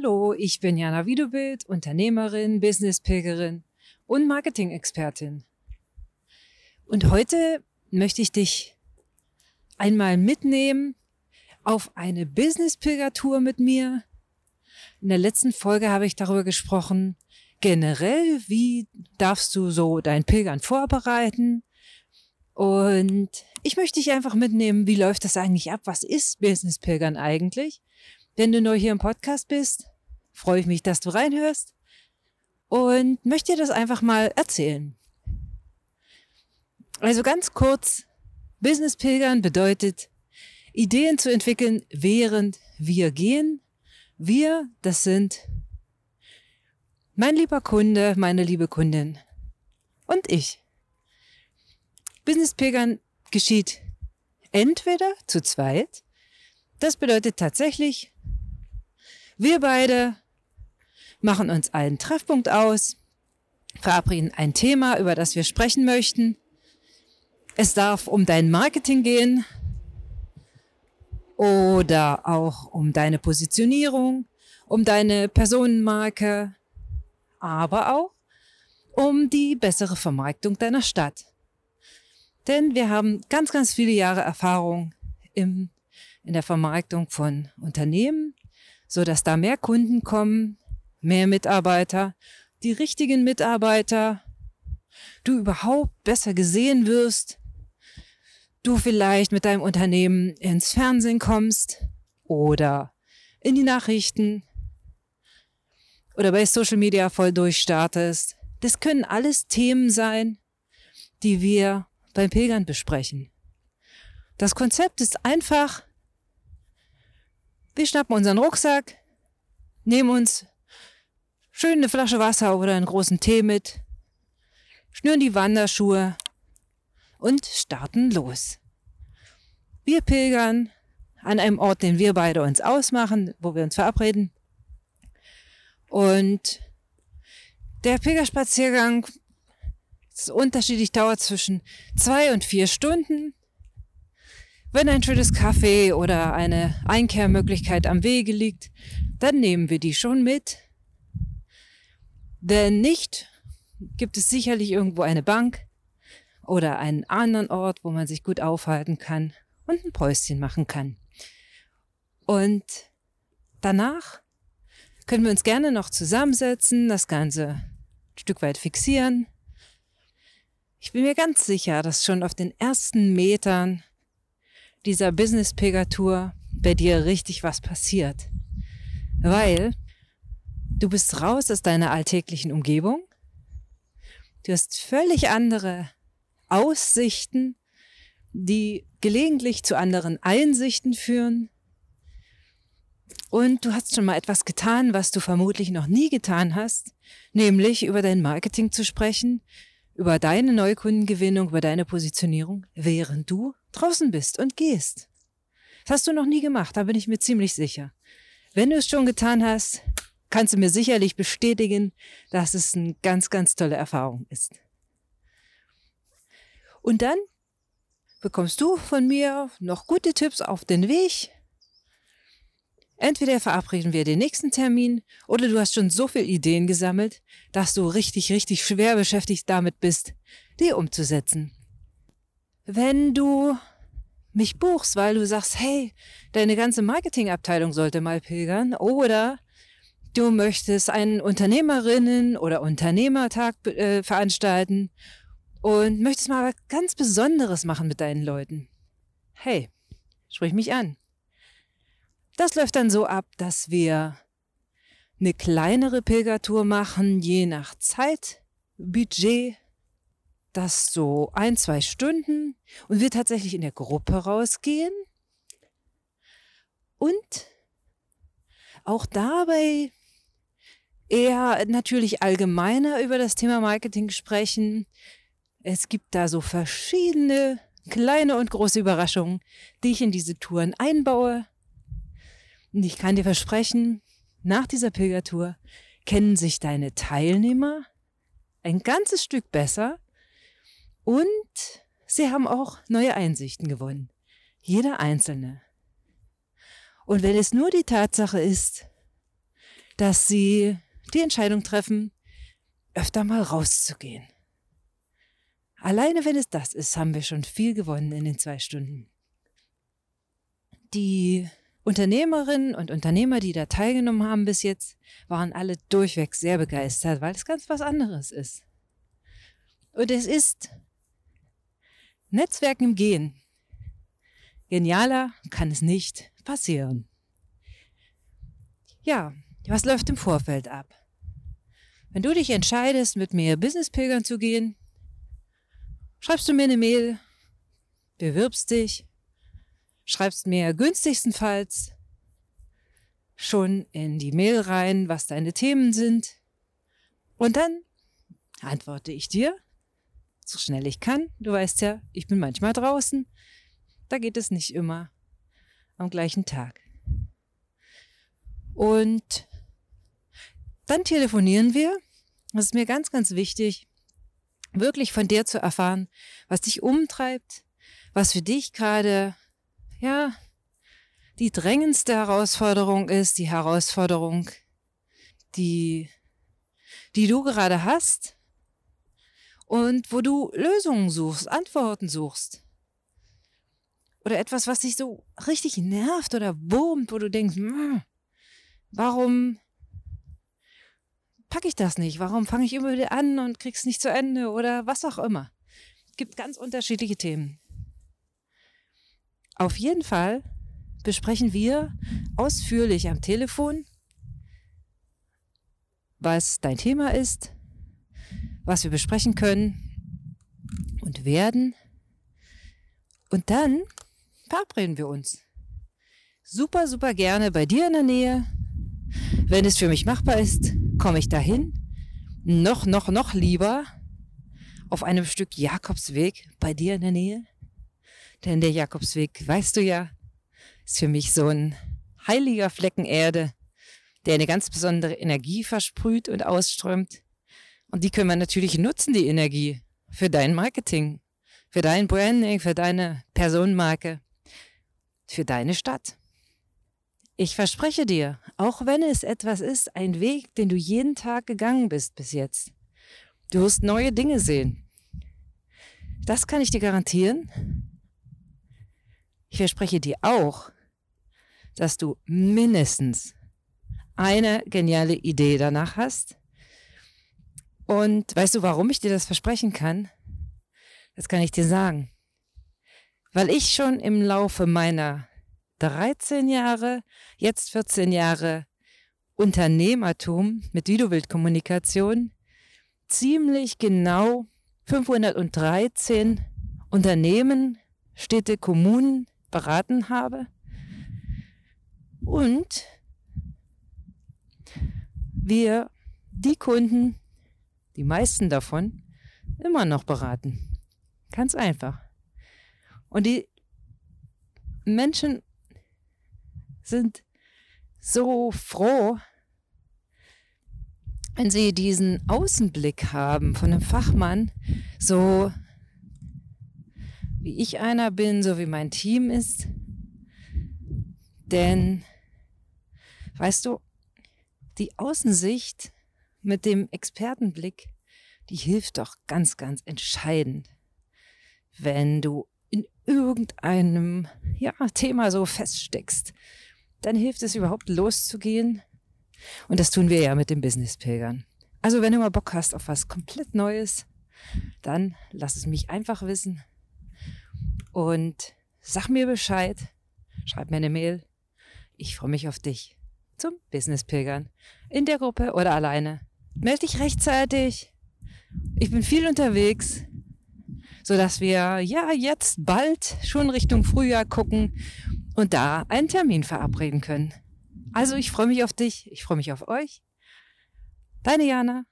Hallo, ich bin Jana Wiedebild, Unternehmerin, Businesspilgerin und Marketing-Expertin. Und heute möchte ich dich einmal mitnehmen auf eine Business-Pilgertour mit mir. In der letzten Folge habe ich darüber gesprochen, generell, wie darfst du so dein Pilgern vorbereiten? Und ich möchte dich einfach mitnehmen, wie läuft das eigentlich ab? Was ist Business-Pilgern eigentlich? Wenn du neu hier im Podcast bist, freue ich mich, dass du reinhörst und möchte dir das einfach mal erzählen. Also ganz kurz, Business Pilgern bedeutet, Ideen zu entwickeln, während wir gehen. Wir, das sind mein lieber Kunde, meine liebe Kundin und ich. Business Pilgern geschieht entweder zu zweit, das bedeutet tatsächlich, wir beide machen uns einen Treffpunkt aus, verabreden ein Thema, über das wir sprechen möchten. Es darf um dein Marketing gehen oder auch um deine Positionierung, um deine Personenmarke, aber auch um die bessere Vermarktung deiner Stadt. Denn wir haben ganz, ganz viele Jahre Erfahrung im, in der Vermarktung von Unternehmen, so dass da mehr Kunden kommen, mehr Mitarbeiter, die richtigen Mitarbeiter, du überhaupt besser gesehen wirst, du vielleicht mit deinem Unternehmen ins Fernsehen kommst oder in die Nachrichten oder bei Social Media voll durchstartest. Das können alles Themen sein, die wir beim Pilgern besprechen. Das Konzept ist einfach, wir schnappen unseren Rucksack, nehmen uns schön eine Flasche Wasser oder einen großen Tee mit, schnüren die Wanderschuhe und starten los. Wir pilgern an einem Ort, den wir beide uns ausmachen, wo wir uns verabreden. Und der Pilgerspaziergang ist unterschiedlich, dauert zwischen zwei und vier Stunden. Wenn ein schönes Kaffee oder eine Einkehrmöglichkeit am Wege liegt, dann nehmen wir die schon mit. Wenn nicht, gibt es sicherlich irgendwo eine Bank oder einen anderen Ort, wo man sich gut aufhalten kann und ein Päuschen machen kann. Und danach können wir uns gerne noch zusammensetzen, das Ganze ein Stück weit fixieren. Ich bin mir ganz sicher, dass schon auf den ersten Metern dieser Business-Pegatur bei dir richtig was passiert. Weil du bist raus aus deiner alltäglichen Umgebung. Du hast völlig andere Aussichten, die gelegentlich zu anderen Einsichten führen. Und du hast schon mal etwas getan, was du vermutlich noch nie getan hast, nämlich über dein Marketing zu sprechen, über deine Neukundengewinnung, über deine Positionierung, während du draußen bist und gehst. Das hast du noch nie gemacht, da bin ich mir ziemlich sicher. Wenn du es schon getan hast, kannst du mir sicherlich bestätigen, dass es eine ganz, ganz tolle Erfahrung ist. Und dann bekommst du von mir noch gute Tipps auf den Weg. Entweder verabreden wir den nächsten Termin oder du hast schon so viele Ideen gesammelt, dass du richtig, richtig schwer beschäftigt damit bist, die umzusetzen. Wenn du mich buchst, weil du sagst, hey, deine ganze Marketingabteilung sollte mal pilgern oder du möchtest einen Unternehmerinnen- oder Unternehmertag äh, veranstalten und möchtest mal was ganz Besonderes machen mit deinen Leuten. Hey, sprich mich an. Das läuft dann so ab, dass wir eine kleinere Pilgertour machen, je nach Zeit, Budget das so ein, zwei Stunden und wir tatsächlich in der Gruppe rausgehen und auch dabei eher natürlich allgemeiner über das Thema Marketing sprechen. Es gibt da so verschiedene kleine und große Überraschungen, die ich in diese Touren einbaue. Und ich kann dir versprechen, nach dieser Pilgertour kennen sich deine Teilnehmer ein ganzes Stück besser und sie haben auch neue Einsichten gewonnen. Jeder Einzelne. Und wenn es nur die Tatsache ist, dass sie die Entscheidung treffen, öfter mal rauszugehen. Alleine wenn es das ist, haben wir schon viel gewonnen in den zwei Stunden. Die Unternehmerinnen und Unternehmer, die da teilgenommen haben bis jetzt, waren alle durchweg sehr begeistert, weil es ganz was anderes ist. Und es ist Netzwerken im Gehen. Genialer kann es nicht passieren. Ja, was läuft im Vorfeld ab? Wenn du dich entscheidest, mit mir Business-Pilgern zu gehen, schreibst du mir eine Mail, bewirbst dich, schreibst mir günstigstenfalls schon in die Mail rein, was deine Themen sind. Und dann antworte ich dir, so schnell ich kann. Du weißt ja, ich bin manchmal draußen. Da geht es nicht immer am gleichen Tag. Und dann telefonieren wir. Das ist mir ganz, ganz wichtig, wirklich von dir zu erfahren, was dich umtreibt, was für dich gerade, ja, die drängendste Herausforderung ist, die Herausforderung, die, die du gerade hast und wo du Lösungen suchst, Antworten suchst. Oder etwas, was dich so richtig nervt oder wurmt, wo du denkst, hm, warum packe ich das nicht? Warum fange ich immer wieder an und krieg's nicht zu Ende oder was auch immer? Es gibt ganz unterschiedliche Themen. Auf jeden Fall besprechen wir ausführlich am Telefon, was dein Thema ist, was wir besprechen können und werden. Und dann verabreden wir uns. Super, super gerne bei dir in der Nähe. Wenn es für mich machbar ist, komme ich dahin. Noch, noch, noch lieber auf einem Stück Jakobsweg bei dir in der Nähe. Denn der Jakobsweg, weißt du ja, ist für mich so ein heiliger Flecken Erde, der eine ganz besondere Energie versprüht und ausströmt. Und die können wir natürlich nutzen, die Energie, für dein Marketing, für dein Branding, für deine Personenmarke, für deine Stadt. Ich verspreche dir, auch wenn es etwas ist, ein Weg, den du jeden Tag gegangen bist bis jetzt, du wirst neue Dinge sehen. Das kann ich dir garantieren. Ich verspreche dir auch, dass du mindestens eine geniale Idee danach hast. Und weißt du, warum ich dir das versprechen kann? Das kann ich dir sagen. Weil ich schon im Laufe meiner 13 Jahre, jetzt 14 Jahre Unternehmertum mit Videobildkommunikation ziemlich genau 513 Unternehmen, Städte, Kommunen beraten habe und wir die Kunden, die meisten davon, immer noch beraten. Ganz einfach. Und die Menschen sind so froh, wenn sie diesen Außenblick haben von einem Fachmann, so wie ich einer bin, so wie mein Team ist. Denn, weißt du, die Außensicht mit dem Expertenblick, die hilft doch ganz, ganz entscheidend, wenn du in irgendeinem ja, Thema so feststeckst dann hilft es überhaupt loszugehen. Und das tun wir ja mit den Business-Pilgern. Also wenn du mal Bock hast auf was komplett Neues, dann lass es mich einfach wissen. Und sag mir Bescheid. Schreib mir eine Mail. Ich freue mich auf dich zum Business-Pilgern. In der Gruppe oder alleine. Meld dich rechtzeitig. Ich bin viel unterwegs, sodass wir ja jetzt bald schon Richtung Frühjahr gucken und da einen Termin verabreden können. Also ich freue mich auf dich, ich freue mich auf euch. Deine Jana.